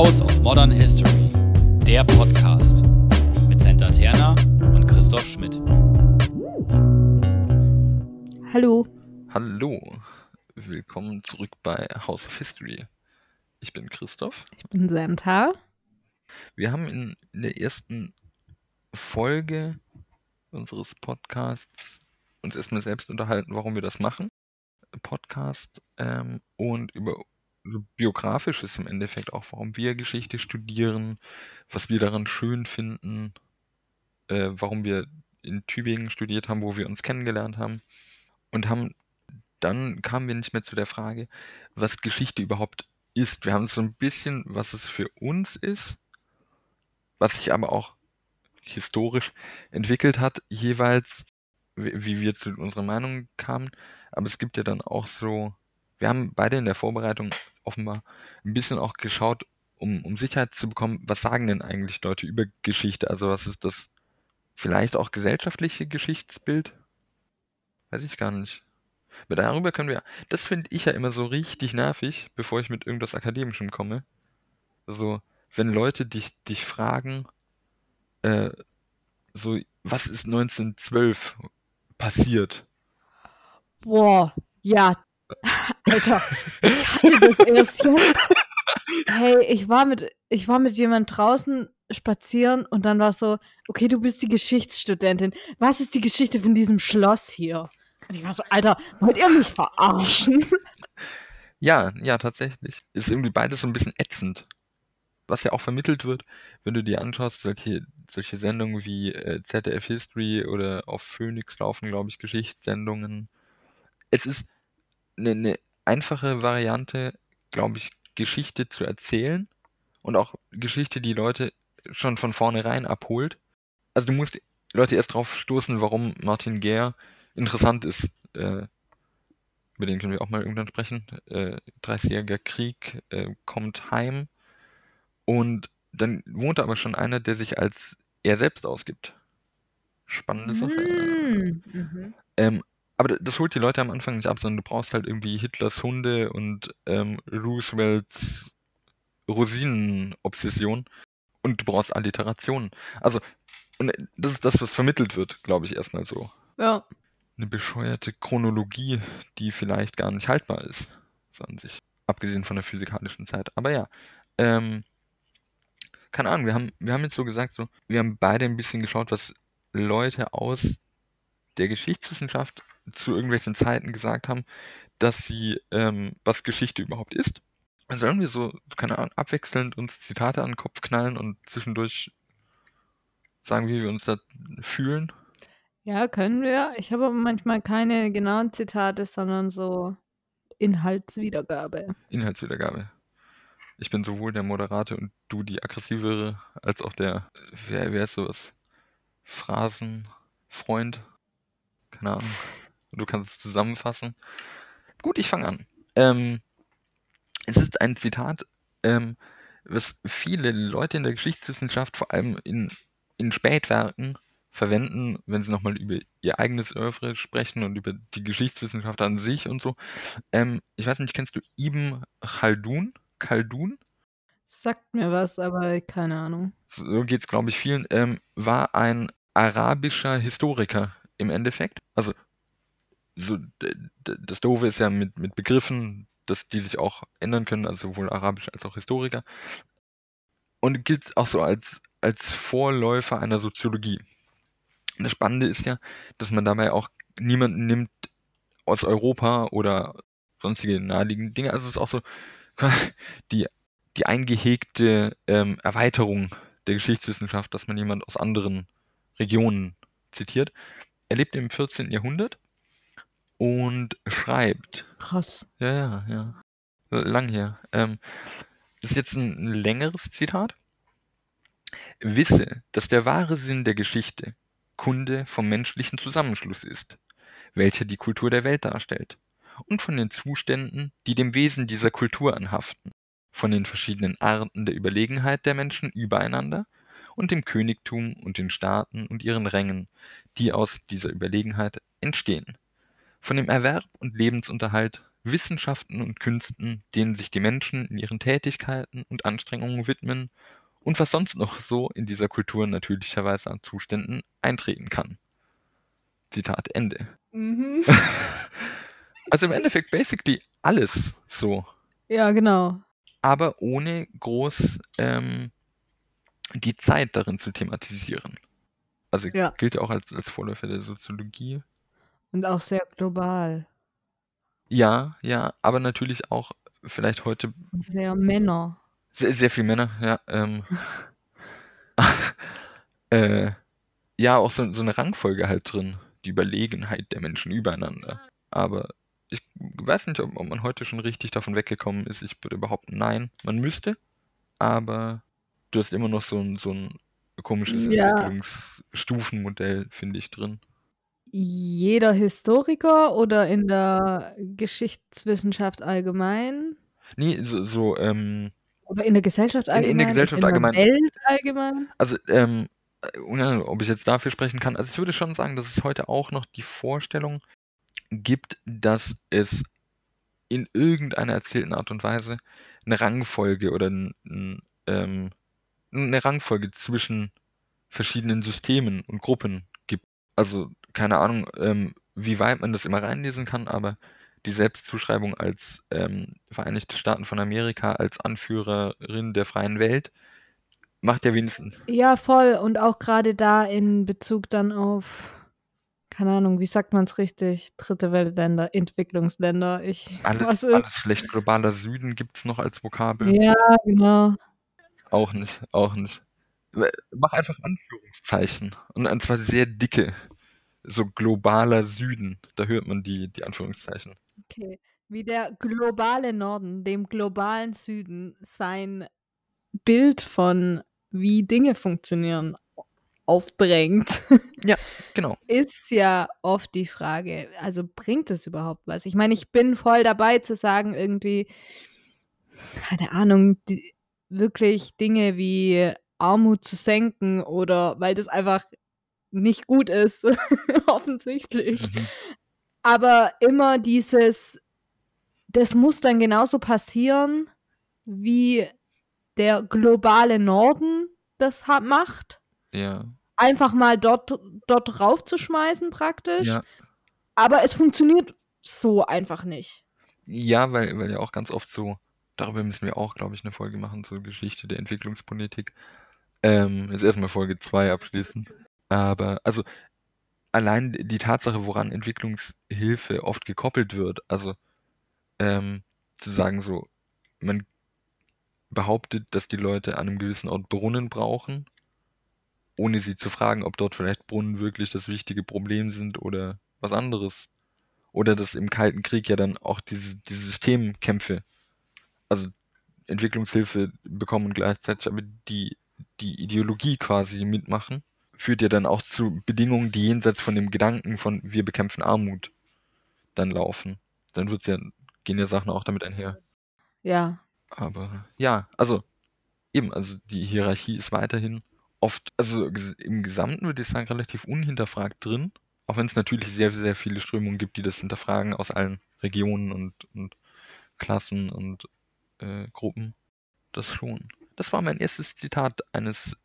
House of Modern History, der Podcast mit Senta Terna und Christoph Schmidt. Hallo. Hallo, willkommen zurück bei House of History. Ich bin Christoph. Ich bin Santa. Wir haben in, in der ersten Folge unseres Podcasts uns erstmal selbst unterhalten, warum wir das machen. Podcast ähm, und über biografisches im Endeffekt auch, warum wir Geschichte studieren, was wir daran schön finden, äh, warum wir in Tübingen studiert haben, wo wir uns kennengelernt haben und haben dann kamen wir nicht mehr zu der Frage, was Geschichte überhaupt ist. Wir haben so ein bisschen, was es für uns ist, was sich aber auch historisch entwickelt hat, jeweils, wie wir zu unserer Meinung kamen. Aber es gibt ja dann auch so, wir haben beide in der Vorbereitung offenbar ein bisschen auch geschaut, um, um Sicherheit zu bekommen, was sagen denn eigentlich Leute über Geschichte? Also was ist das vielleicht auch gesellschaftliche Geschichtsbild? Weiß ich gar nicht. Aber darüber können wir, das finde ich ja immer so richtig nervig, bevor ich mit irgendwas Akademischem komme. Also, wenn Leute dich, dich fragen, äh, so, was ist 1912 passiert? Boah, ja. Alter, ich hatte das erst jetzt. Hey, ich war mit, ich war mit jemand draußen spazieren und dann war so, okay, du bist die Geschichtsstudentin. Was ist die Geschichte von diesem Schloss hier? Und ich war so, Alter, wollt ihr mich verarschen? Ja, ja, tatsächlich. Ist irgendwie beides so ein bisschen ätzend. Was ja auch vermittelt wird, wenn du dir anschaust, solche, solche Sendungen wie äh, ZDF History oder auf Phoenix laufen, glaube ich, Geschichtssendungen. Es ist eine, eine einfache Variante, glaube ich, Geschichte zu erzählen und auch Geschichte, die Leute schon von vornherein abholt. Also du musst Leute erst drauf stoßen, warum Martin Gehr interessant ist. Äh, über den können wir auch mal irgendwann sprechen. Äh, 30-jähriger Krieg äh, kommt heim und dann wohnt da aber schon einer, der sich als er selbst ausgibt. Spannende Sache. Mm, mhm. Ähm, aber das holt die Leute am Anfang nicht ab, sondern du brauchst halt irgendwie Hitlers Hunde und ähm, Roosevelts Rosinen-Obsession und du brauchst Alliterationen. Also, und das ist das, was vermittelt wird, glaube ich, erstmal so. Ja. Eine bescheuerte Chronologie, die vielleicht gar nicht haltbar ist, so an sich. Abgesehen von der physikalischen Zeit. Aber ja, ähm, keine Ahnung, wir haben, wir haben jetzt so gesagt, so, wir haben beide ein bisschen geschaut, was Leute aus der Geschichtswissenschaft zu irgendwelchen Zeiten gesagt haben, dass sie, ähm, was Geschichte überhaupt ist. Sollen wir so, keine Ahnung, abwechselnd uns Zitate an den Kopf knallen und zwischendurch sagen, wie wir uns da fühlen? Ja, können wir. Ich habe aber manchmal keine genauen Zitate, sondern so Inhaltswiedergabe. Inhaltswiedergabe. Ich bin sowohl der Moderate und du die aggressivere, als auch der, wer, wer ist sowas? Phrasenfreund? Keine Ahnung. Du kannst es zusammenfassen. Gut, ich fange an. Ähm, es ist ein Zitat, ähm, was viele Leute in der Geschichtswissenschaft, vor allem in, in Spätwerken, verwenden, wenn sie nochmal über ihr eigenes Oeuvre sprechen und über die Geschichtswissenschaft an sich und so. Ähm, ich weiß nicht, kennst du Ibn Khaldun? Khaldun? Sagt mir was, aber keine Ahnung. So geht es, glaube ich, vielen. Ähm, war ein arabischer Historiker im Endeffekt. Also, so, das Doofe ist ja mit, mit Begriffen, dass die sich auch ändern können, also sowohl arabisch als auch Historiker. Und gilt auch so als, als Vorläufer einer Soziologie. Und das Spannende ist ja, dass man dabei auch niemanden nimmt aus Europa oder sonstige naheliegende Dinge. Also es ist auch so die, die eingehegte ähm, Erweiterung der Geschichtswissenschaft, dass man jemand aus anderen Regionen zitiert. Er lebt im 14. Jahrhundert und schreibt. Krass. Ja, ja, ja. Lang her. Ähm, das ist jetzt ein längeres Zitat. Wisse, dass der wahre Sinn der Geschichte Kunde vom menschlichen Zusammenschluss ist, welcher die Kultur der Welt darstellt, und von den Zuständen, die dem Wesen dieser Kultur anhaften, von den verschiedenen Arten der Überlegenheit der Menschen übereinander und dem Königtum und den Staaten und ihren Rängen, die aus dieser Überlegenheit entstehen, von dem Erwerb und Lebensunterhalt Wissenschaften und Künsten, denen sich die Menschen in ihren Tätigkeiten und Anstrengungen widmen und was sonst noch so in dieser Kultur natürlicherweise an Zuständen eintreten kann. Zitat Ende. Mhm. Also im Endeffekt basically alles so, Ja, genau. aber ohne groß ähm, die Zeit darin zu thematisieren. Also Ja. gilt ja auch als, als Vorläufer der Soziologie. Und auch sehr global. Ja, ja, aber natürlich auch vielleicht heute Sehr Männer. sehr, sehr viel Männer, ja. Ähm, äh, ja, auch so, so eine Rangfolge halt drin, die Überlegenheit der Menschen übereinander. Aber ich weiß nicht, ob, ob man heute schon richtig davon weggekommen ist. Ich würde behaupten, nein, man müsste, aber du hast immer noch so ein, so ein komisches Ja. Entwicklungsstufenmodell, finde ich, drin. Jeder Historiker oder in der Geschichtswissenschaft allgemein? Nee, so, so ähm, Oder in der Gesellschaft In- in der allgemein? Gesellschaft in der allgemein. Welt allgemein? Also, ähm, äh, ob ich jetzt dafür sprechen kann, also ich würde schon sagen, dass es heute auch noch die Vorstellung gibt, dass es in irgendeiner erzählten Art und Weise eine Rangfolge oder ein, ein, ähm, eine Rangfolge zwischen verschiedenen Systemen und Gruppen gibt. Also, keine Ahnung, ähm, wie weit man das immer reinlesen kann, aber die Selbstzuschreibung als ähm, Vereinigte Staaten von Amerika als Anführerin der freien Welt macht ja wenigstens Ja, voll. Und auch gerade da in Bezug dann auf, keine Ahnung, wie sagt man es richtig? Dritte Weltländer, Entwicklungsländer. Ich, Alles, alles vielleicht globaler Süden gibt's noch als Vokabel. Ja, genau. Auch nicht, auch nicht. Mach einfach Anführungszeichen. Und zwar sehr dicke. So globaler Süden. Da hört man die, die Anführungszeichen. Okay. Wie der globale Norden dem globalen Süden sein Bild von wie Dinge funktionieren aufdrängt, Genau. ist ja oft die Frage, also bringt es überhaupt was? Ich meine, ich bin voll dabei zu sagen, irgendwie, keine Ahnung, die, wirklich Dinge wie Armut zu senken oder weil das einfach nicht gut ist, offensichtlich. Mhm. Aber immer dieses, das muss dann genauso passieren, wie der globale Norden das hat, macht. Ja. Einfach mal dort, dort raufzuschmeißen praktisch. Ja. Aber es funktioniert so einfach nicht. Ja, weil, weil ja auch ganz oft so, darüber müssen wir auch, glaube ich, eine Folge machen zur Geschichte der Entwicklungspolitik. Ähm, jetzt erstmal Folge 2 abschließen. Aber, also, allein die Tatsache, woran Entwicklungshilfe oft gekoppelt wird, also, ähm, zu sagen so, man behauptet, dass die Leute an einem gewissen Ort Brunnen brauchen, ohne sie zu fragen, ob dort vielleicht Brunnen wirklich das wichtige Problem sind oder was anderes. Oder dass im Kalten Krieg ja dann auch diese, diese Systemkämpfe, also Entwicklungshilfe bekommen gleichzeitig aber die, die Ideologie quasi mitmachen, führt ja dann auch zu Bedingungen, die jenseits von dem Gedanken von wir bekämpfen Armut dann laufen. Dann wird's ja, gehen ja Sachen auch damit einher. Ja. Aber ja, also eben, also die Hierarchie ist weiterhin oft, also im Gesamten würde ich sagen, relativ unhinterfragt drin. Auch wenn es natürlich sehr, sehr viele Strömungen gibt, die das hinterfragen aus allen Regionen und, und Klassen und äh, Gruppen. Das schon. Das war mein erstes Zitat eines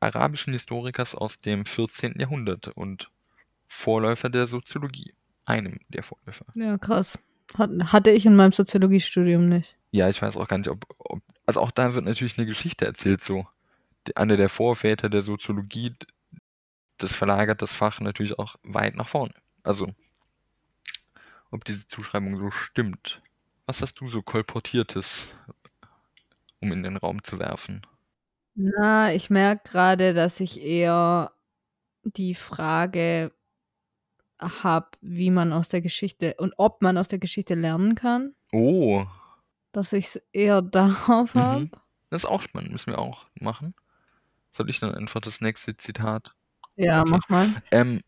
arabischen Historikers aus dem 14. Jahrhundert und Vorläufer der Soziologie. Einem der Vorläufer. Ja, krass. Hat, hatte ich in meinem Soziologiestudium nicht. Ja, ich weiß auch gar nicht, ob, ob. Also auch da wird natürlich eine Geschichte erzählt, so. Einer der Vorväter der Soziologie, das verlagert das Fach natürlich auch weit nach vorne. Also, ob diese Zuschreibung so stimmt. Was hast du so kolportiertes, um in den Raum zu werfen? Na, ich merke gerade, dass ich eher die Frage habe, wie man aus der Geschichte und ob man aus der Geschichte lernen kann, Oh, dass ich es eher darauf Mhm. habe. das ist auch spannend, müssen wir auch machen. Soll ich dann einfach das nächste Zitat Ja, Okay. mach mal. Ähm,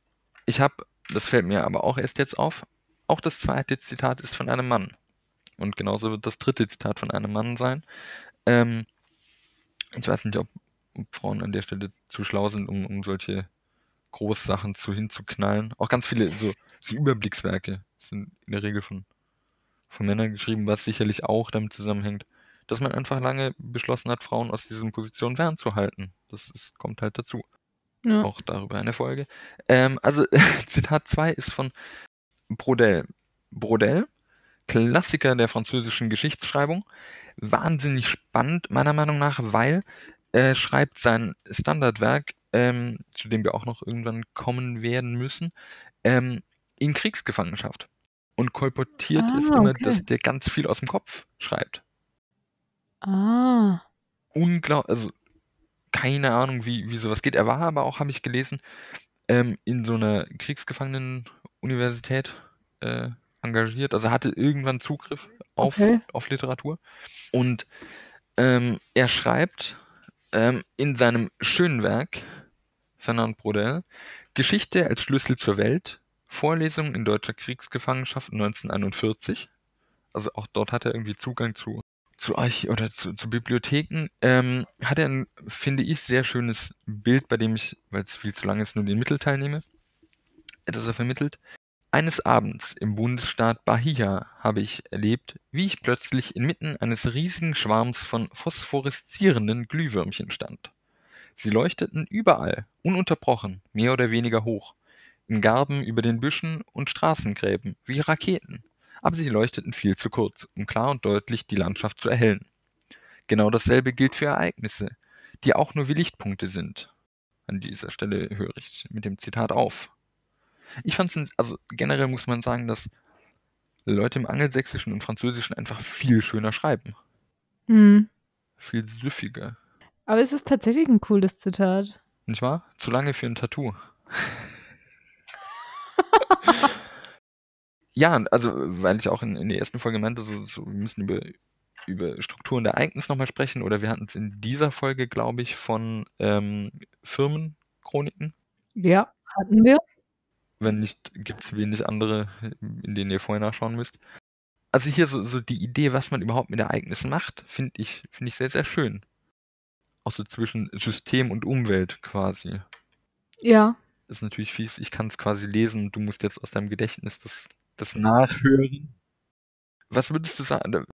ich habe, das fällt mir aber auch erst jetzt auf, auch das zweite Zitat ist von einem Mann. Und genauso wird das dritte Zitat von einem Mann sein. Ähm, ich weiß nicht, ob, ob Frauen an der Stelle zu schlau sind, um, um solche Großsachen zu hinzuknallen. Auch ganz viele so, so Überblickswerke sind in der Regel von von Männern geschrieben, was sicherlich auch damit zusammenhängt, dass man einfach lange beschlossen hat, Frauen aus diesen Positionen fernzuhalten. Das ist, kommt halt dazu. Ja. Auch darüber eine Folge. Ähm, also Zitat 2 ist von Brodel. Brodel, Klassiker der französischen Geschichtsschreibung, wahnsinnig spannend, meiner Meinung nach, weil er schreibt sein Standardwerk, ähm, zu dem wir auch noch irgendwann kommen werden müssen, ähm, in Kriegsgefangenschaft. Und kolportiert Ah, ist immer, okay. dass der ganz viel aus dem Kopf schreibt. Ah. Unglaublich, also keine Ahnung, wie, wie sowas geht. Er war aber auch, habe ich gelesen, ähm, in so einer Kriegsgefangenen-Universität äh, engagiert. Also hatte irgendwann Zugriff auf, Okay. auf Literatur. Und ähm, er schreibt ähm, in seinem schönen Werk, Fernand Brodel, Geschichte als Schlüssel zur Welt, Vorlesungen in deutscher Kriegsgefangenschaft 1941. Also auch dort hat er irgendwie Zugang zu, zu Archi oder zu, zu Bibliotheken. Ähm, hat er ein, finde ich, sehr schönes Bild, bei dem ich, weil es viel zu lang ist, nur den Mittelteil nehme, das er vermittelt. Eines Abends im Bundesstaat Bahia habe ich erlebt, wie ich plötzlich inmitten eines riesigen Schwarms von phosphoreszierenden Glühwürmchen stand. Sie leuchteten überall, ununterbrochen, mehr oder weniger hoch, in Garben über den Büschen und Straßengräben, wie Raketen, aber sie leuchteten viel zu kurz, um klar und deutlich die Landschaft zu erhellen. Genau dasselbe gilt für Ereignisse, die auch nur wie Lichtpunkte sind. An dieser Stelle höre ich mit dem Zitat auf. Ich fand es, also generell muss man sagen, dass Leute im Angelsächsischen und Französischen einfach viel schöner schreiben. Hm. Viel süffiger. Aber es ist tatsächlich ein cooles Zitat. Nicht wahr? Zu lange für ein Tattoo. ja, also, weil ich auch in, in der ersten Folge meinte, so, so, wir müssen über, über Strukturen der Ereignis nochmal sprechen, oder wir hatten es in dieser Folge, glaube ich, von ähm, Firmenchroniken. Ja, hatten wir. Wenn nicht, gibt es wenig andere, in denen ihr vorher nachschauen müsst. Also hier so, so die Idee, was man überhaupt mit Ereignissen macht, finde ich, finde ich sehr, sehr schön. Auch so zwischen System und Umwelt quasi. Ja. Das ist natürlich fies, ich kann es quasi lesen und du musst jetzt aus deinem Gedächtnis das, das nachhören. Was würdest du sagen?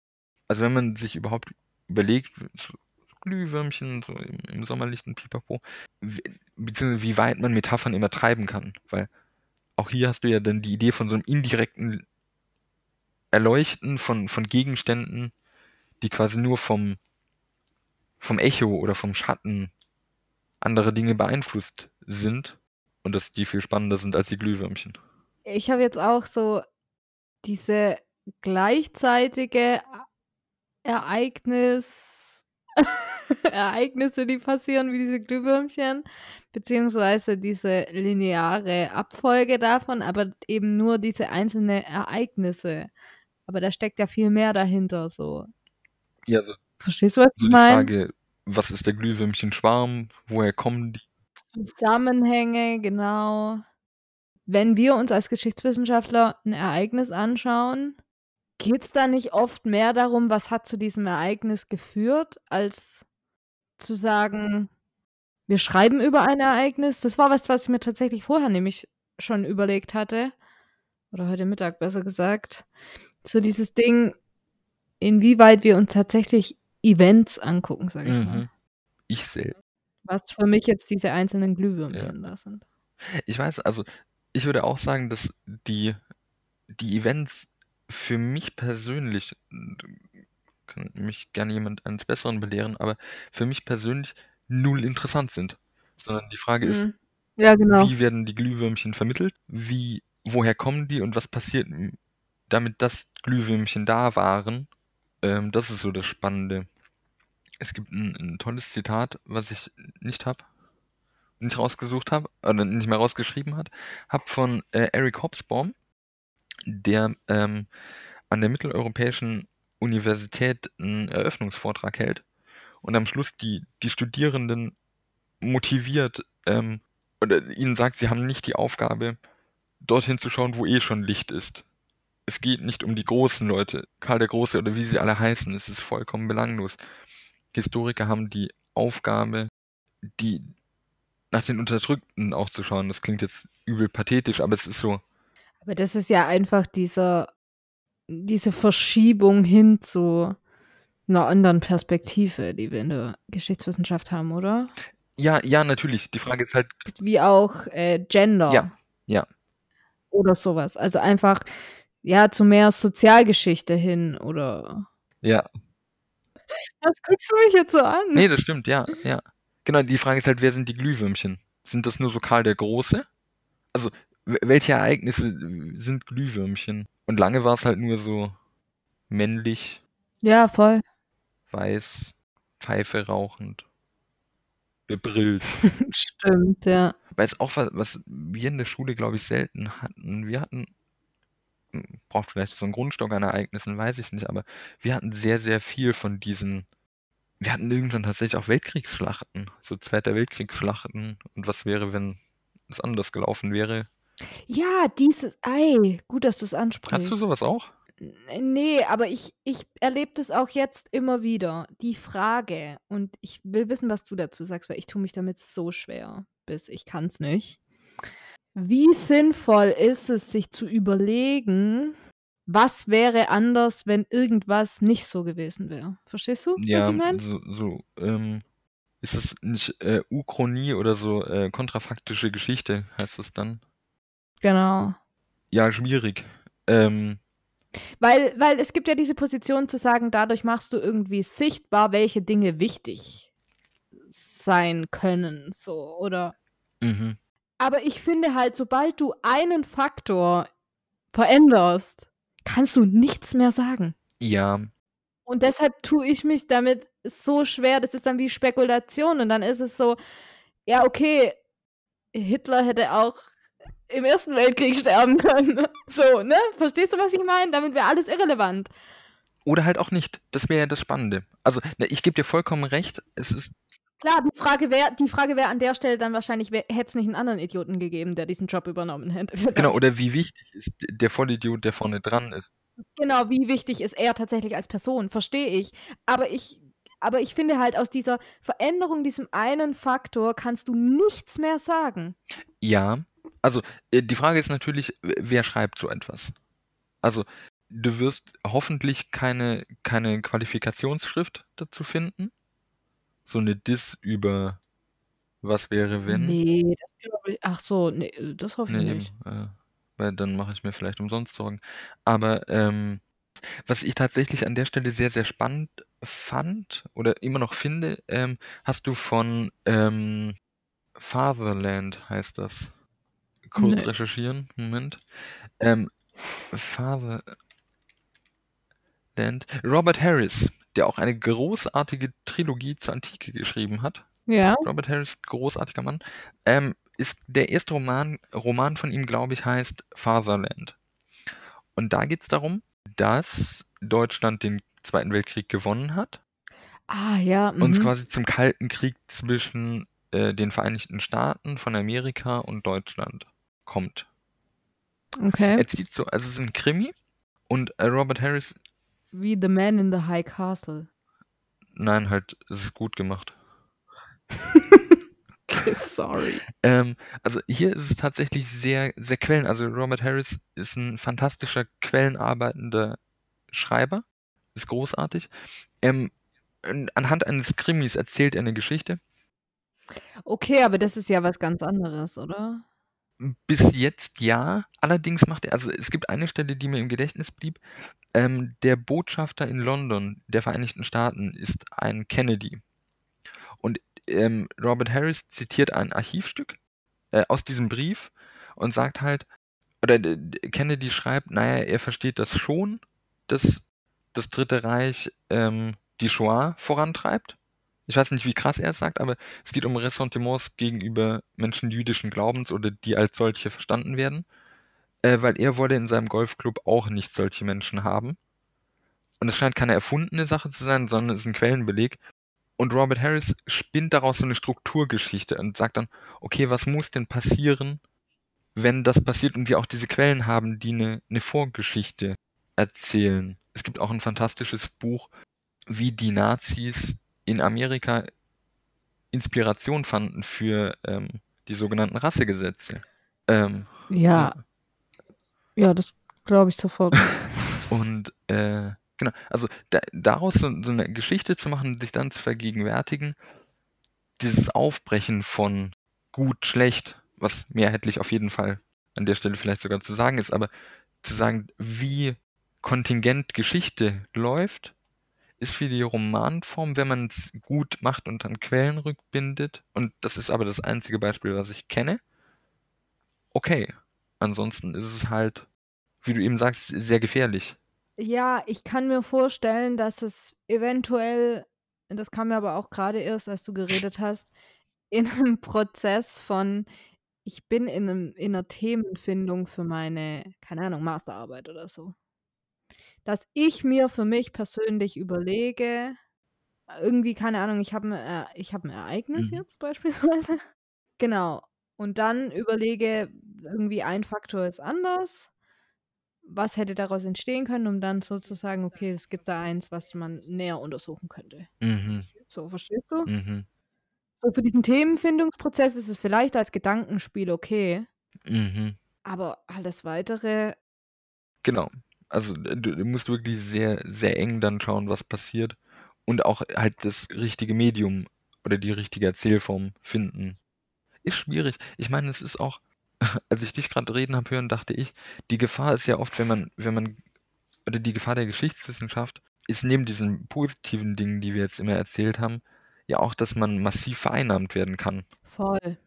Also wenn man sich überhaupt überlegt, so Glühwürmchen, so im, im sommerlichen Pipapo, wie- beziehungsweise wie weit man Metaphern immer treiben kann, weil auch hier hast du ja dann die Idee von so einem indirekten Erleuchten von, von Gegenständen, die quasi nur vom, vom Echo oder vom Schatten anderer Dinge beeinflusst sind und dass die viel spannender sind als die Glühwürmchen. Ich habe jetzt auch so diese gleichzeitige Ereignis, Ereignisse, die passieren wie diese Glühwürmchen, beziehungsweise diese lineare Abfolge davon, aber eben nur diese einzelnen Ereignisse. Aber da steckt ja viel mehr dahinter, so. Ja, so, Verstehst du, was so ich die meine? Frage, was ist der Glühwürmchenschwarm? Woher kommen die? Zusammenhänge, genau. Wenn wir uns als Geschichtswissenschaftler ein Ereignis anschauen, geht es da nicht oft mehr darum, was hat zu diesem Ereignis geführt, als zu sagen, wir schreiben über ein Ereignis. Das war was, was ich mir tatsächlich vorher nämlich schon überlegt hatte. Oder heute Mittag besser gesagt. So dieses Ding, inwieweit wir uns tatsächlich Events angucken, sage ich mal. Mhm. Ich selbst. Was für mich jetzt diese einzelnen Glühwürmchen da sind. Ich weiß, also ich würde auch sagen, dass die, die Events für mich persönlich, kann mich gerne jemand eines Besseren belehren, aber für mich persönlich null interessant sind. Sondern die Frage ist, Mhm. Ja, genau. wie werden die Glühwürmchen vermittelt? Wie, woher kommen die und was passiert, damit das Glühwürmchen da waren? Ähm, das ist so das Spannende. Es gibt ein, ein tolles Zitat, was ich nicht habe, nicht rausgesucht habe, oder nicht mehr rausgeschrieben hat, hab von äh, Eric Hobsbawm, der ähm, an der Mitteleuropäischen Universität einen Eröffnungsvortrag hält und am Schluss die, die Studierenden motiviert ähm, oder ihnen sagt, sie haben nicht die Aufgabe, dorthin zu schauen, wo eh schon Licht ist. Es geht nicht um die großen Leute, Karl der Große oder wie sie alle heißen, es ist vollkommen belanglos. Historiker haben die Aufgabe, die nach den Unterdrückten auch zu schauen. Das klingt jetzt übel pathetisch, aber es ist so. Aber das ist ja einfach dieser diese Verschiebung hin zu einer anderen Perspektive, die wir in der Geschichtswissenschaft haben, oder? Ja, ja, natürlich. Die Frage ist halt, Wie auch äh, Gender. Ja, ja. Oder sowas. Also einfach, ja, zu mehr Sozialgeschichte hin oder. ja. Was guckst du mich jetzt so an? Nee, das stimmt, ja, ja. Genau, die Frage ist halt, wer sind die Glühwürmchen? Sind das nur so Karl der Große? Also, welche Ereignisse sind Glühwürmchen? Und lange war es halt nur so männlich, Ja, voll. weiß, Pfeife rauchend, bebrillt. Stimmt, ja. Weil es auch was, was wir in der Schule, glaube ich, selten hatten. Wir hatten, hm, braucht vielleicht so einen Grundstock an Ereignissen, weiß ich nicht, aber wir hatten sehr, sehr viel von diesen. Wir hatten irgendwann tatsächlich auch Weltkriegsschlachten, so Zweiter Weltkriegsschlachten. Und was wäre, wenn es anders gelaufen wäre? Ja, dieses Ei. Gut, dass du es ansprichst. Hattest du sowas auch? N- Nee, aber ich, ich erlebe das auch jetzt immer wieder. Die Frage, und ich will wissen, was du dazu sagst, weil ich tue mich damit so schwer, bis ich kann es nicht. Wie sinnvoll ist es, sich zu überlegen, was wäre anders, wenn irgendwas nicht so gewesen wäre? Verstehst du, was Ja, ich meine? so, so, ähm, ist es nicht äh, Uchronie oder so äh, kontrafaktische Geschichte, heißt es dann? Genau. Ja, schwierig. Ähm, Weil, weil es gibt ja diese Position zu sagen, dadurch machst du irgendwie sichtbar, welche Dinge wichtig sein können, so, oder? mhm. Aber ich finde halt, sobald du einen Faktor veränderst, kannst du nichts mehr sagen. Ja, Und deshalb tue ich mich damit so schwer, das ist dann wie Spekulation und dann ist es so, ja, okay, Hitler hätte auch im Ersten Weltkrieg sterben können. So, ne? Verstehst du, was ich meine? Damit wäre alles irrelevant. Oder halt auch nicht. Das wäre ja das Spannende. Also, ne, ich gebe dir vollkommen recht. Es ist, Klar, die Frage wäre, die Frage wäre an der Stelle dann wahrscheinlich, hätte es nicht einen anderen Idioten gegeben, der diesen Job übernommen hätte. genau, oder wie wichtig ist der Vollidiot, der vorne dran ist. Genau, wie wichtig ist er tatsächlich als Person, verstehe ich. Aber ich, aber ich finde halt, aus dieser Veränderung, diesem einen Faktor, kannst du nichts mehr sagen. Ja, also, äh, die Frage ist natürlich, wer schreibt so etwas? Also, du wirst hoffentlich keine, keine Qualifikationsschrift dazu finden. So eine Diss über was wäre, wenn. Nee, das glaube ich. Ach so, nee, das hoffe ich Nee, nicht. eben, äh, weil dann mache ich mir vielleicht umsonst Sorgen. Aber ähm, was ich tatsächlich an der Stelle sehr, sehr spannend fand oder immer noch finde, ähm, hast du von ähm, Fatherland heißt das. Kurz Nee. recherchieren, Moment. Ähm, Fatherland. Robert Harris, der auch eine großartige Trilogie zur Antike geschrieben hat. Ja. Robert Harris, großartiger Mann. Ähm, ist der erste Roman, Roman von ihm, glaube ich, heißt Fatherland. Und da geht es darum, dass Deutschland den Zweiten Weltkrieg gewonnen hat Ah, ja. und es Mhm. quasi zum Kalten Krieg zwischen äh, den Vereinigten Staaten von Amerika und Deutschland kommt. Okay. Er zieht so, also es ist ein Krimi und äh, Robert Harris, Wie The Man in the High Castle. nein, halt, es ist gut gemacht. Okay, sorry. Ähm, also hier ist es tatsächlich sehr, sehr Quellen. Also Robert Harris ist ein fantastischer quellenarbeitender Schreiber, ist großartig. Ähm, anhand eines Krimis erzählt er eine Geschichte. Okay, aber das ist ja was ganz anderes, oder? Bis jetzt ja. Allerdings macht er, also es gibt eine Stelle, die mir im Gedächtnis blieb. Ähm, der Botschafter in London der Vereinigten Staaten ist ein Kennedy. Und ähm, Robert Harris zitiert ein Archivstück äh, aus diesem Brief und sagt halt, oder d- Kennedy schreibt, naja, er versteht das schon, dass das Dritte Reich ähm, die Shoah vorantreibt. Ich weiß nicht, wie krass er es sagt, aber es geht um Ressentiments gegenüber Menschen jüdischen Glaubens oder die als solche verstanden werden, äh, weil er wolle in seinem Golfclub auch nicht solche Menschen haben. Und es scheint keine erfundene Sache zu sein, sondern es ist ein Quellenbeleg. Und Robert Harris spinnt daraus so eine Strukturgeschichte und sagt dann, okay, was muss denn passieren, wenn das passiert und wir auch diese Quellen haben, die eine, eine Vorgeschichte erzählen. Es gibt auch ein fantastisches Buch, wie die Nazis in Amerika Inspiration fanden für ähm, die sogenannten Rassegesetze. Ähm, Ja, ja, das glaube ich sofort. Und äh, genau, also da, daraus so, so eine Geschichte zu machen, sich dann zu vergegenwärtigen, dieses Aufbrechen von gut, schlecht, was mehrheitlich auf jeden Fall an der Stelle vielleicht sogar zu sagen ist, aber zu sagen, wie kontingent Geschichte läuft, ist für die Romanform, wenn man es gut macht und an Quellen rückbindet, und das ist aber das einzige Beispiel, was ich kenne, okay. Ansonsten ist es halt, wie du eben sagst, sehr gefährlich. Ja, ich kann mir vorstellen, dass es eventuell, das kam mir aber auch gerade erst, als du geredet hast, in einem Prozess von, ich bin in, einem, in einer Themenfindung für meine, keine Ahnung, Masterarbeit oder so. Dass ich mir für mich persönlich überlege, irgendwie, keine Ahnung, ich habe ein, ich hab ein Ereignis Mhm. jetzt beispielsweise. Genau. Und dann überlege, irgendwie ein Faktor ist anders. Was hätte daraus entstehen können, um dann sozusagen, okay, es gibt da eins, was man näher untersuchen könnte. Mhm. So, verstehst du? Mhm. So, für diesen Themenfindungsprozess ist es vielleicht als Gedankenspiel okay, Mhm. aber alles weitere, Genau. Also äh, du, du musst wirklich sehr, sehr eng dann schauen, was passiert. Und auch halt das richtige Medium oder die richtige Erzählform finden. Ist schwierig. Ich meine, es ist auch, als ich dich gerade reden habe hören, dachte ich, die Gefahr ist ja oft, wenn man, wenn man, oder die Gefahr der Geschichtswissenschaft ist neben diesen positiven Dingen, die wir jetzt immer erzählt haben, ja auch, dass man massiv vereinnahmt werden kann. voll.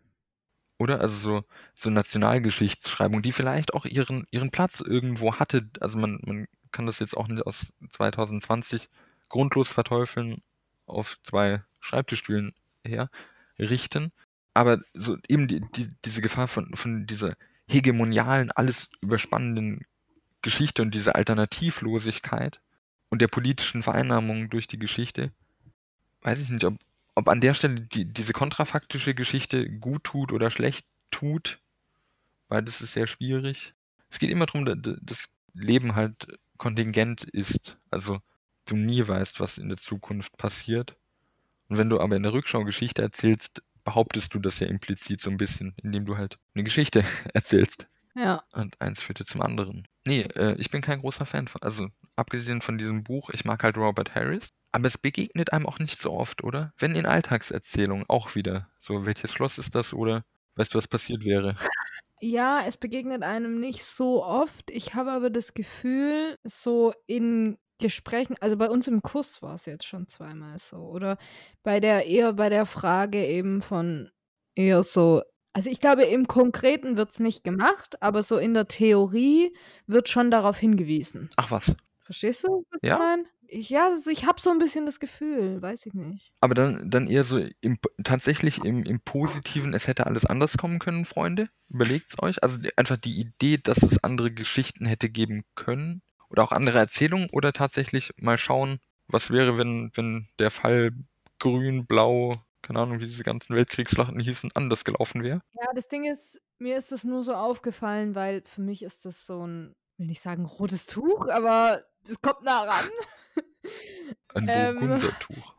Oder? Also so, so Nationalgeschichtsschreibung, die vielleicht auch ihren, ihren Platz irgendwo hatte. Also man, man kann das jetzt auch nicht aus 2020 grundlos verteufeln auf zwei Schreibtischstühlen her richten. Aber so eben die, die, diese Gefahr von, von dieser hegemonialen, alles überspannenden Geschichte und diese Alternativlosigkeit und der politischen Vereinnahmung durch die Geschichte, weiß ich nicht, ob, ob an der Stelle die, diese kontrafaktische Geschichte gut tut oder schlecht tut, weil das ist sehr schwierig. Es geht immer darum, dass das Leben halt kontingent ist. Also du nie weißt, was in der Zukunft passiert. Und wenn du aber in der Rückschau Geschichte erzählst, behauptest du das ja implizit so ein bisschen, indem du halt eine Geschichte erzählst. Ja. Und eins führte zum anderen. Nee, äh, ich bin kein großer Fan von, also abgesehen von diesem Buch, ich mag halt Robert Harris, aber es begegnet einem auch nicht so oft, oder? Wenn in Alltagserzählungen auch wieder. So, welches Schloss ist das oder weißt du, was passiert wäre? Ja, es begegnet einem nicht so oft. Ich habe aber das Gefühl, so in Gesprächen, also bei uns im Kurs war es jetzt schon zweimal so, oder bei der eher bei der Frage eben von eher so, also ich glaube, im Konkreten wird es nicht gemacht, aber so in der Theorie wird schon darauf hingewiesen. Ach was. Verstehst du, was Ja. ich meine? Ich, ja, das, ich habe so ein bisschen das Gefühl, weiß ich nicht. Aber dann, dann eher so im, tatsächlich im, im Positiven, es hätte alles anders kommen können, Freunde. Überlegt's euch. Also einfach die Idee, dass es andere Geschichten hätte geben können oder auch andere Erzählungen oder tatsächlich mal schauen, was wäre, wenn, wenn der Fall grün, blau, keine Ahnung, wie diese ganzen Weltkriegsschlachten hießen, anders gelaufen wäre. Ja, das Ding ist, mir ist das nur so aufgefallen, weil für mich ist das so ein, will nicht sagen rotes Tuch, aber es kommt nah ran. Ein Ähm. Burgundertuch.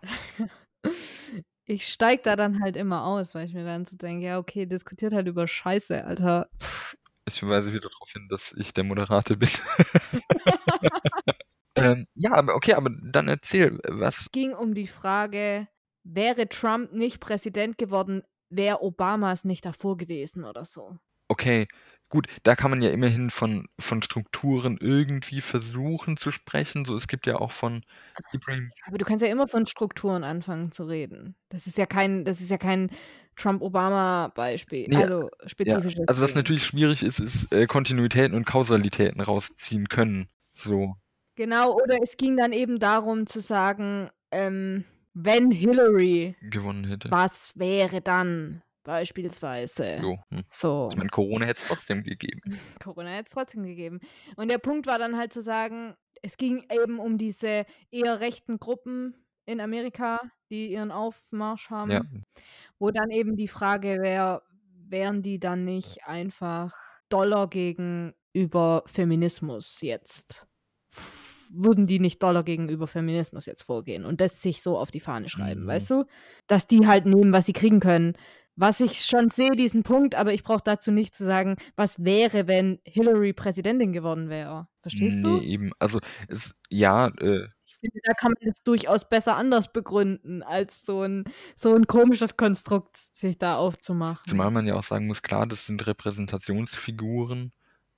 Ich steig da dann halt immer aus, weil ich mir dann so denke, ja, okay, diskutiert halt über Scheiße, Alter. Pff. Ich weise wieder darauf hin, dass ich der Moderator bin. ähm, ja, aber okay, aber dann erzähl, was. Es ging um die Frage, wäre Trump nicht Präsident geworden, wäre Obamas nicht davor gewesen oder so. Okay, gut, da kann man ja immerhin von, von Strukturen irgendwie versuchen zu sprechen. So, es gibt ja auch von Ibrahim. Aber du kannst ja immer von Strukturen anfangen zu reden. Das ist ja kein, das ist ja kein Trump-Obama-Beispiel. Nee, also Ja, spezifisches also was Ding. natürlich schwierig ist, ist äh, Kontinuitäten und Kausalitäten rausziehen können. So. Genau, oder es ging dann eben darum zu sagen, ähm, wenn Hillary, gewonnen hätte. was wäre dann beispielsweise? So. Hm. So. Ich meine, Corona hätte es trotzdem gegeben. Corona hätte es trotzdem gegeben. Und der Punkt war dann halt zu sagen, es ging eben um diese eher rechten Gruppen in Amerika, die ihren Aufmarsch haben, Ja. wo dann eben die Frage wäre, wären die dann nicht einfach Dollar gegenüber Feminismus jetzt? Würden die nicht Dollar gegenüber Feminismus jetzt vorgehen und das sich so auf die Fahne schreiben, Mhm. weißt du? Dass die halt nehmen, was sie kriegen können, Was ich schon sehe, diesen Punkt, aber ich brauche dazu nicht zu sagen, was wäre, wenn Hillary Präsidentin geworden wäre. Verstehst Nee, du? eben. Also, es, ja, äh, Ich finde, da kann man es durchaus besser anders begründen, als so ein, so ein komisches Konstrukt sich da aufzumachen. zumal man ja auch sagen muss, klar, das sind Repräsentationsfiguren,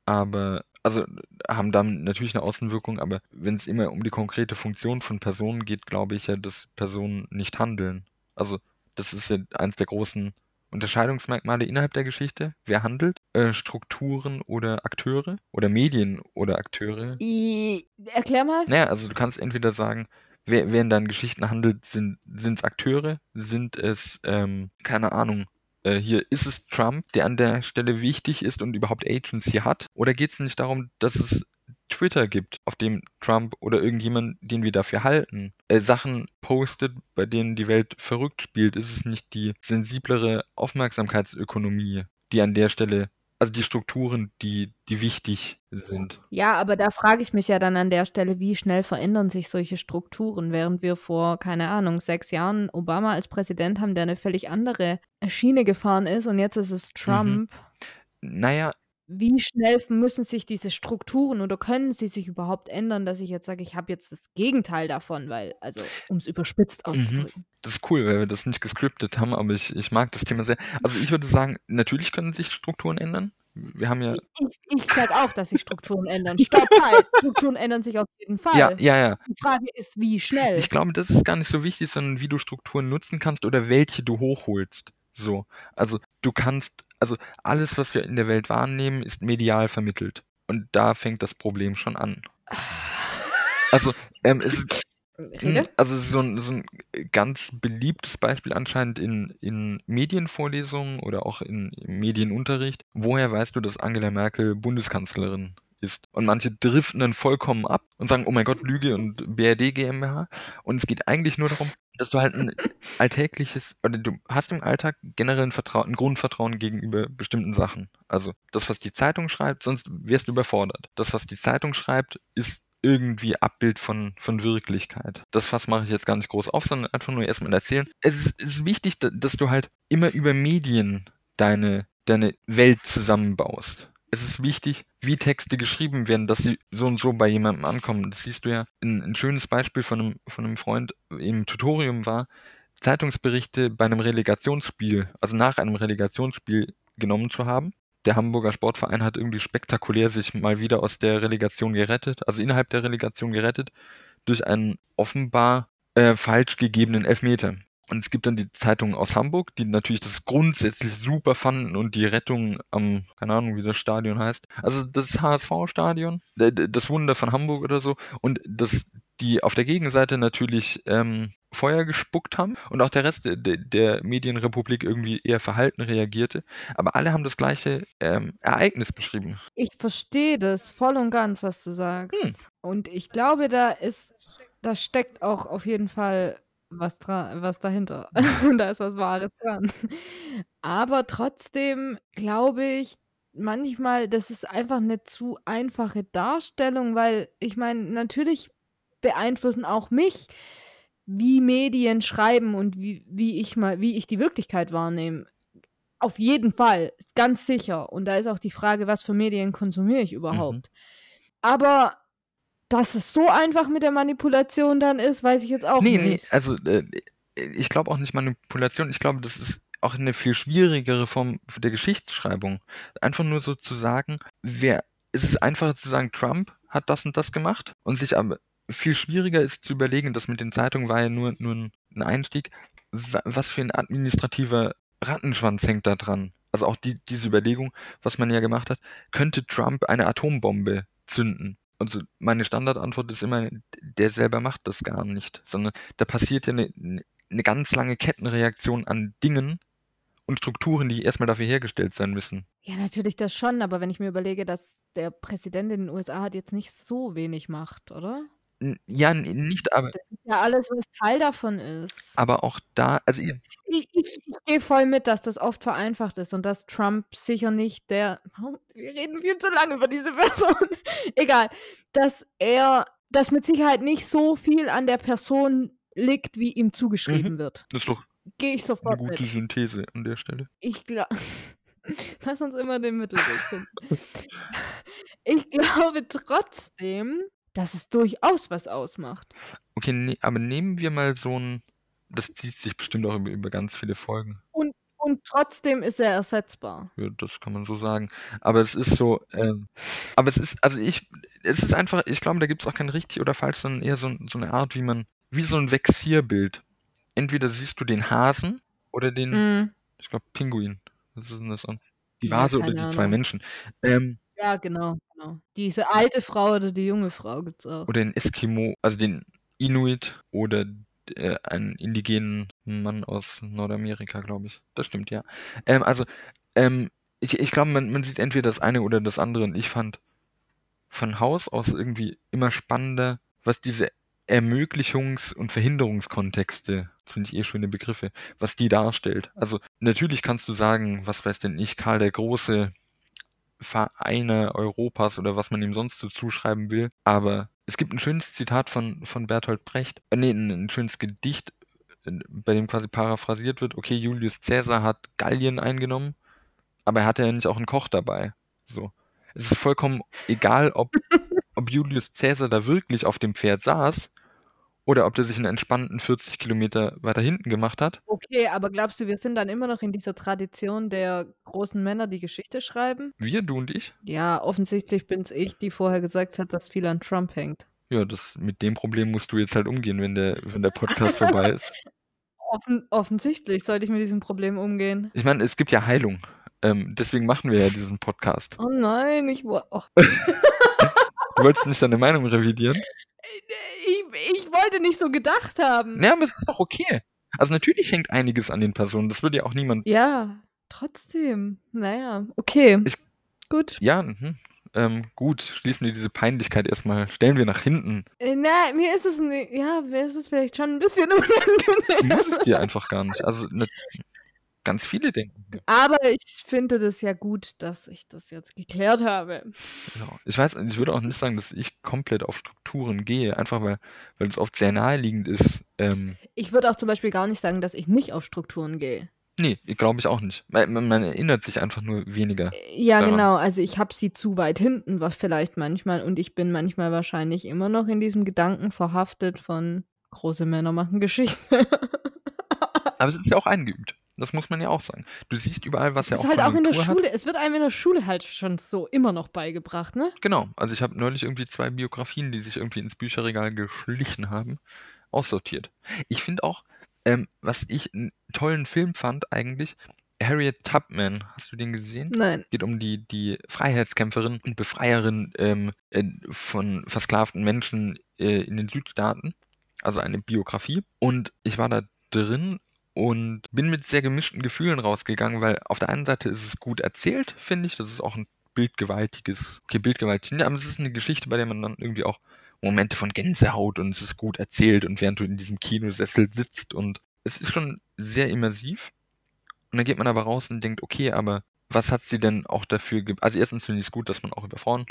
aber, also, haben dann natürlich eine Außenwirkung, aber wenn es immer um die konkrete Funktion von Personen geht, glaube ich ja, dass Personen nicht handeln. Also, das ist ja eins der großen Unterscheidungsmerkmale innerhalb der Geschichte. Wer handelt? Äh, Strukturen oder Akteure? Oder Medien oder Akteure? I, erklär mal. Naja, also du kannst entweder sagen, wer, wer in deinen Geschichten handelt, sind es Akteure, sind es, ähm, keine Ahnung, äh, hier ist es Trump, der an der Stelle wichtig ist und überhaupt Agency hat? Oder geht es nicht darum, dass es Twitter gibt, auf dem Trump oder irgendjemand, den wir dafür halten, äh, Sachen postet, bei denen die Welt verrückt spielt? Ist es nicht die sensiblere Aufmerksamkeitsökonomie, die an der Stelle, also die Strukturen, die, die wichtig sind? Ja, aber da frage ich mich ja dann an der Stelle, wie schnell verändern sich solche Strukturen, während wir vor, keine Ahnung, sechs Jahren Obama als Präsident haben, der eine völlig andere Schiene gefahren ist und jetzt ist es Trump. Naja, Wie schnell müssen sich diese Strukturen oder können sie sich überhaupt ändern, dass ich jetzt sage, ich habe jetzt das Gegenteil davon, weil, also, um es überspitzt auszudrücken. Das ist cool, weil wir das nicht gescriptet haben, aber ich, ich mag das Thema sehr. Also ich würde sagen, natürlich können sich Strukturen ändern. Wir haben ja. Ich, ich sage auch, dass sich Strukturen ändern. Stopp, halt. Strukturen ändern sich auf jeden Fall. Ja, ja, ja. Die Frage ist, wie schnell. Ich glaube, das ist gar nicht so wichtig, sondern wie du Strukturen nutzen kannst oder welche du hochholst. So. Also du kannst, also alles, was wir in der Welt wahrnehmen, ist medial vermittelt. Und da fängt das Problem schon an. Also, ähm, es ist Rede? Hm, Also so ein, so ein ganz beliebtes Beispiel anscheinend in, in Medienvorlesungen oder auch in, im Medienunterricht. Woher weißt du, dass Angela Merkel Bundeskanzlerin ist? Und manche driften dann vollkommen ab und sagen, oh mein Gott, Lüge und BRD GmbH. Und es geht eigentlich nur darum, dass du halt ein alltägliches, oder du hast im Alltag generell ein, Vertrauen, ein Grundvertrauen gegenüber bestimmten Sachen. Also das, was die Zeitung schreibt, sonst wärst du überfordert. Das, was die Zeitung schreibt, ist irgendwie Abbild von, von Wirklichkeit. Das Fass mache ich jetzt gar nicht groß auf, sondern einfach nur erstmal erzählen. Es ist, ist wichtig, da- dass du halt immer über Medien deine, deine Welt zusammenbaust. Es ist wichtig, wie Texte geschrieben werden, dass sie so und so bei jemandem ankommen. Das siehst du ja. Ein, ein schönes Beispiel von einem, von einem Freund im Tutorium war, Zeitungsberichte bei einem Relegationsspiel, also nach einem Relegationsspiel genommen zu haben der Hamburger Sportverein hat irgendwie spektakulär sich mal wieder aus der Relegation gerettet, also innerhalb der Relegation gerettet, durch einen offenbar äh, falsch gegebenen Elfmeter. Und es gibt dann die Zeitungen aus Hamburg, die natürlich das grundsätzlich super fanden und die Rettung am, keine Ahnung, wie das Stadion heißt. Also das HSV-Stadion, das Wunder von Hamburg oder so. Und das, die auf der Gegenseite natürlich ähm, Feuer gespuckt haben und auch der Rest der, der Medienrepublik irgendwie eher verhalten reagierte. Aber alle haben das gleiche ähm, Ereignis beschrieben. Ich verstehe das voll und ganz, was du sagst. Hm. Und ich glaube, da ist, da steckt auch auf jeden Fall was dran, was dahinter. Und da ist was Wahres dran. Aber trotzdem glaube ich manchmal, das ist einfach eine zu einfache Darstellung, weil ich meine, natürlich beeinflussen auch mich, wie Medien schreiben und wie, wie ich mal, wie ich die Wirklichkeit wahrnehme. Auf jeden Fall, ganz sicher. Und da ist auch die Frage, was für Medien konsumiere ich überhaupt. Aber dass es so einfach mit der Manipulation dann ist, weiß ich jetzt auch nee, nicht. Nee, also äh, ich glaube auch nicht Manipulation. Ich glaube, das ist auch eine viel schwierigere Form der Geschichtsschreibung. Einfach nur so zu sagen, wer, es ist einfacher zu sagen, Trump hat das und das gemacht und sich aber viel schwieriger ist zu überlegen, das mit den Zeitungen war ja nur, nur ein Einstieg, was für ein administrativer Rattenschwanz hängt da dran. Also auch die, diese Überlegung, was man ja gemacht hat, könnte Trump eine Atombombe zünden? Und so meine Standardantwort ist immer, der selber macht das gar nicht, sondern da passiert ja eine, eine ganz lange Kettenreaktion an Dingen und Strukturen, die erstmal dafür hergestellt sein müssen. Ja, natürlich das schon, aber wenn ich mir überlege, dass der Präsident in den USA hat jetzt nicht so wenig Macht, oder? Ja, nicht, aber. Das ist ja alles, was Teil davon ist. Aber auch da, also. Ich, ich, ich gehe voll mit, dass das oft vereinfacht ist und dass Trump sicher nicht der. Oh, wir reden viel zu lange über diese Person. Egal. Dass er, dass mit Sicherheit nicht so viel an der Person liegt, wie ihm zugeschrieben Mhm. wird. Das ist doch Gehe ich Eine sofort gute mit. Synthese an der Stelle. Ich glaube. Lass uns immer den Mittelweg finden. Ich glaube trotzdem, dass es durchaus was ausmacht. Okay, ne, aber nehmen wir mal so ein. Das zieht sich bestimmt auch über, über ganz viele Folgen. Und, und trotzdem ist er ersetzbar. Ja, das kann man so sagen. Aber es ist so, ähm, aber es ist, also ich, es ist einfach, ich glaube, da gibt es auch kein richtig oder falsch, sondern eher so, so eine Art, wie man, wie so ein Vexierbild. Entweder siehst du den Hasen oder den, Mm. ich glaube, Pinguin. Was ist denn das an? Die Ja, Vase oder keine die zwei Ahnung. Menschen. Ähm, Ja, genau, genau. Diese alte Frau oder die junge Frau gibt's auch. oder den Eskimo, also den Inuit oder äh, einen indigenen Mann aus Nordamerika, glaube ich. Das stimmt, ja. Ähm, also, ähm, ich, ich glaube, man, man sieht entweder das eine oder das andere. Und ich fand von Haus aus irgendwie immer spannender, was diese Ermöglichungs- und Verhinderungskontexte, finde ich eh schöne Begriffe, was die darstellt. Also natürlich kannst du sagen, was weiß denn ich, Karl der Große, Vereine Europas oder was man ihm sonst so zuschreiben will, aber es gibt ein schönes Zitat von, von Bertolt Brecht, äh, nee, ein, ein schönes Gedicht, bei dem quasi paraphrasiert wird, okay, Julius Caesar hat Gallien eingenommen, aber er hatte ja nicht auch einen Koch dabei. So. Es ist vollkommen egal, ob, ob Julius Caesar da wirklich auf dem Pferd saß oder ob der sich einen entspannten 40 Kilometer weiter hinten gemacht hat. Okay, aber glaubst du, wir sind dann immer noch in dieser Tradition der großen Männer, die Geschichte schreiben? Wir, du und ich. Ja, offensichtlich bin's ich, die vorher gesagt hat, dass viel an Trump hängt. Ja, das, mit dem Problem musst du jetzt halt umgehen, wenn der, wenn der Podcast vorbei ist. Offen, offensichtlich sollte ich mit diesem Problem umgehen. Ich meine, es gibt ja Heilung. Ähm, deswegen machen wir ja diesen Podcast. Oh nein, ich, wo- oh. Du wolltest nicht deine Meinung revidieren? Ich, ich wollte nicht so gedacht haben. Ja, aber es ist doch okay. Also natürlich hängt einiges an den Personen. Das würde ja auch niemand. Ja, trotzdem. Naja, okay. Ich- Gut. Ja, mhm. ähm, gut. Schließen wir diese Peinlichkeit erstmal. Stellen wir nach hinten. Äh, na, mir ist es ja, mir ist es vielleicht schon ein bisschen Du unangenehm. musst es dir einfach gar nicht. Also ne, ganz viele denken. Aber ich finde das ja gut, dass ich das jetzt geklärt habe. Ja. Ich weiß, ich würde auch nicht sagen, dass ich komplett auf Strukturen gehe, einfach weil, weil es oft sehr naheliegend ist. Ähm, Ich würde auch zum Beispiel gar nicht sagen, dass ich nicht auf Strukturen gehe. nee, glaube ich auch nicht. Man, man, erinnert sich einfach nur weniger. Äh, Ja, daran. genau. Also ich habe sie zu weit hinten, war vielleicht manchmal. Und ich bin manchmal wahrscheinlich immer noch in diesem Gedanken verhaftet von große Männer machen Geschichte. Aber es ist ja auch eingeübt. Das muss man ja auch sagen. Du siehst überall, was ja ist auch halt auch in der Konjunktur hat. Schule. Es wird einem in der Schule halt schon so immer noch beigebracht, ne? Genau. Also ich habe neulich irgendwie zwei Biografien, die sich irgendwie ins Bücherregal geschlichen haben, aussortiert. Ich finde auch, ähm, was ich einen tollen Film fand eigentlich, Harriet Tubman. Hast du den gesehen? Nein. geht um die, die Freiheitskämpferin und Befreierin ähm, äh, von versklavten Menschen äh, in den Südstaaten. Also eine Biografie. Und ich war da drin und bin mit sehr gemischten Gefühlen rausgegangen, weil auf der einen Seite ist es gut erzählt, finde ich. Das ist auch ein bildgewaltiges, okay, bildgewaltig, aber es ist eine Geschichte, bei der man dann irgendwie auch Momente von Gänsehaut und es ist gut erzählt und während du in diesem Kinosessel sitzt und es ist schon sehr immersiv. Und dann geht man aber raus und denkt, okay, aber was hat sie denn auch dafür ge Also erstens finde ich es gut, dass man auch über Frauen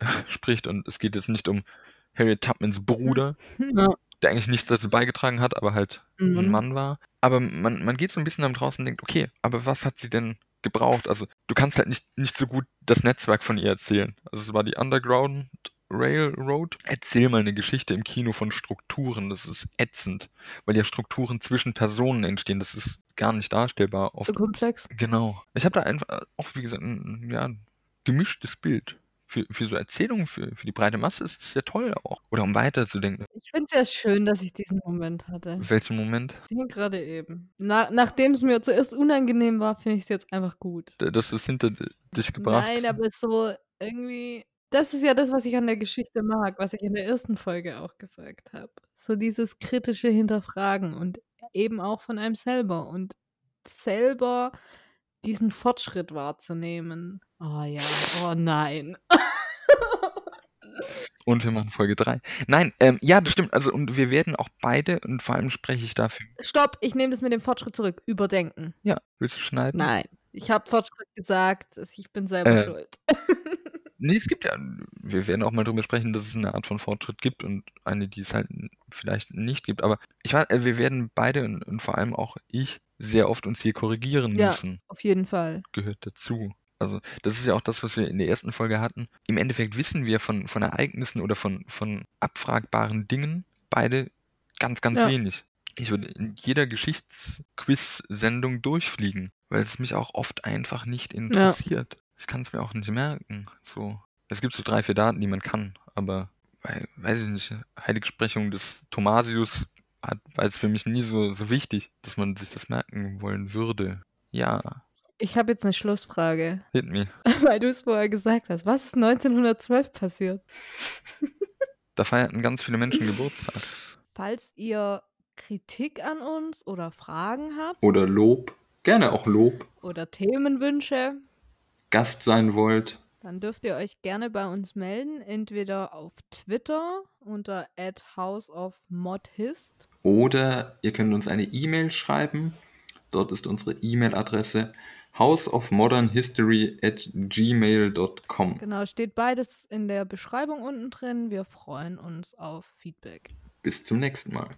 spricht und es geht jetzt nicht um Harriet Tubmans Bruder, Ja. Der eigentlich nichts dazu beigetragen hat, aber halt ein Mhm. Mann war. Aber man, man geht so ein bisschen damit raus und denkt, okay, aber was hat sie denn gebraucht? Also du kannst halt nicht, nicht so gut das Netzwerk von ihr erzählen. Also es war die Underground Railroad. Erzähl mal eine Geschichte im Kino von Strukturen. Das ist ätzend, weil ja Strukturen zwischen Personen entstehen. Das ist gar nicht darstellbar. So komplex. Genau. Ich habe da einfach auch, wie gesagt, ein ja, ein gemischtes Bild. Für, für so Erzählungen, für, für die breite Masse ist das ja toll auch. Oder um weiterzudenken. Ich finde es ja schön, dass ich diesen Moment hatte. Welchen Moment? Den gerade eben. Na, Nachdem es mir zuerst unangenehm war, finde ich es jetzt einfach gut. Dass du es hinter dich gebracht Nein, aber so irgendwie. Das ist ja das, was ich an der Geschichte mag, was ich in der ersten Folge auch gesagt habe. So dieses kritische Hinterfragen und eben auch von einem selber und selber diesen Fortschritt wahrzunehmen. Oh ja, oh nein. Und wir machen Folge 3. Nein, ähm, ja, das stimmt. Also, und wir werden auch beide, und vor allem spreche ich dafür. Stopp, ich nehme das mit dem Fortschritt zurück. Überdenken. Ja, willst du schneiden? Nein. Ich habe Fortschritt gesagt, ich bin selber Äh, schuld. Nee, es gibt ja, wir werden auch mal drüber sprechen, dass es eine Art von Fortschritt gibt und eine, die es halt vielleicht nicht gibt. Aber ich weiß, äh, wir werden beide und, und vor allem auch ich sehr oft uns hier korrigieren Ja. müssen. Auf jeden Fall. Gehört dazu. Also das ist ja auch das, was wir in der ersten Folge hatten. Im Endeffekt wissen wir von, von Ereignissen oder von, von abfragbaren Dingen beide ganz, ganz Ja. wenig. Ich würde in jeder Geschichtsquiz-Sendung durchfliegen, weil es mich auch oft einfach nicht interessiert. Ich kann es mir auch nicht merken. So. Es gibt so drei, vier Daten, die man kann, aber weil, weiß ich nicht, Heiligsprechung des Thomasius hat, war es für mich nie so, so wichtig, dass man sich das merken wollen würde. Ja, Ich habe jetzt eine Schlussfrage, hit me. weil du es vorher gesagt hast. Was ist 1912 passiert? Da feierten ganz viele Menschen Geburtstag. Falls ihr Kritik an uns oder Fragen habt Oder Lob. Gerne auch Lob. oder Themenwünsche, Gast sein wollt. dann dürft ihr euch gerne bei uns melden, entweder auf Twitter unter @houseofmodhist Oder ihr könnt uns eine E-Mail schreiben. Dort ist unsere E-Mail-Adresse houseofmodernhistory at gmail.com. Genau, steht beides in der Beschreibung unten drin. Wir freuen uns auf Feedback. Bis zum nächsten Mal.